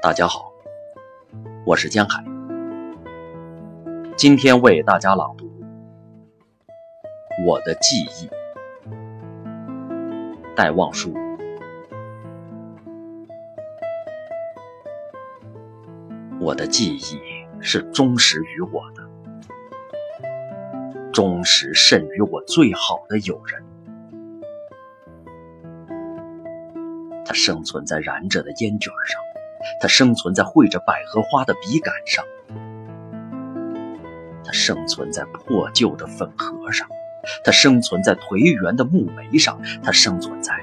大家好，我是江海，今天为大家朗读《我的记忆》，戴望舒。我的记忆是忠实于我的，忠实甚于我最好的友人。它生存在燃着的烟卷上。它生存在绘着百合花的笔杆上，它生存在破旧的粉盒上，它生存在颓垣的木楣上，它生存在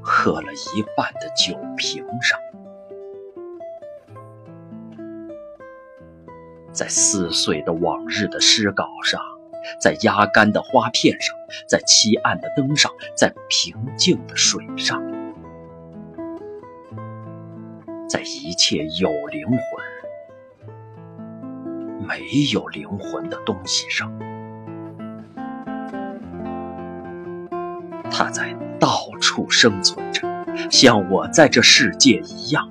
喝了一半的酒瓶上，在撕碎的往日的诗稿上，在压干的花片上，在漆暗的灯上，在平静的水上。在一切有灵魂、没有灵魂的东西上，它在到处生存着，像我在这世界一样。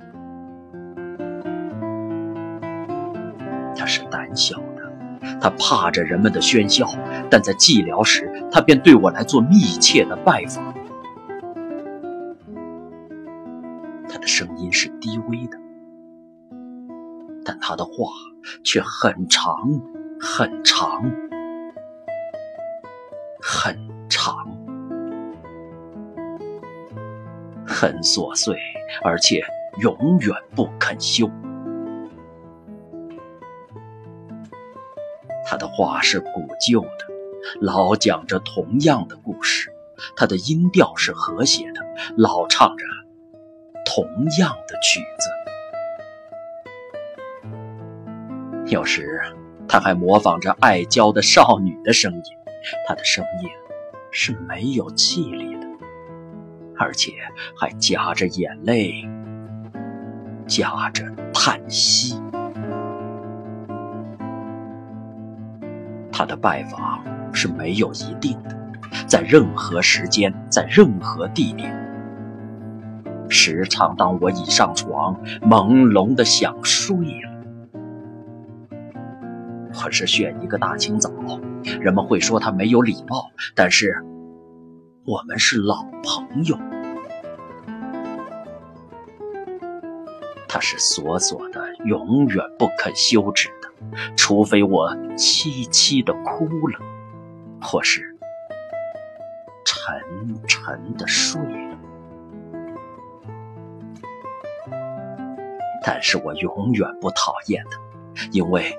它是胆小的，它怕着人们的喧嚣，但在寂寥时，它便对我来做密切的拜访。他的声音是低微的，但他的话却很长很长很长，很琐碎，而且永远不肯休。他的话是古旧的，老讲着同样的故事；他的音调是和谐的，老唱着。同样的曲子，有时他还模仿着爱娇的少女的声音，他的声音是没有气力的，而且还夹着眼泪，夹着叹息。他的拜访是没有一定的，在任何时间，在任何地点。时常当我已上床，朦胧的想睡了，或是选一个大清早，人们会说他没有礼貌，但是我们是老朋友。他是锁锁的，永远不肯休止的，除非我凄凄的哭了，或是沉沉的睡了。但是我永远不讨厌他，因为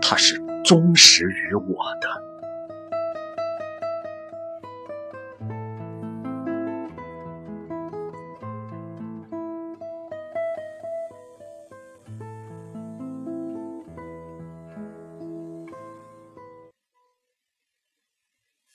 他是忠实于我的。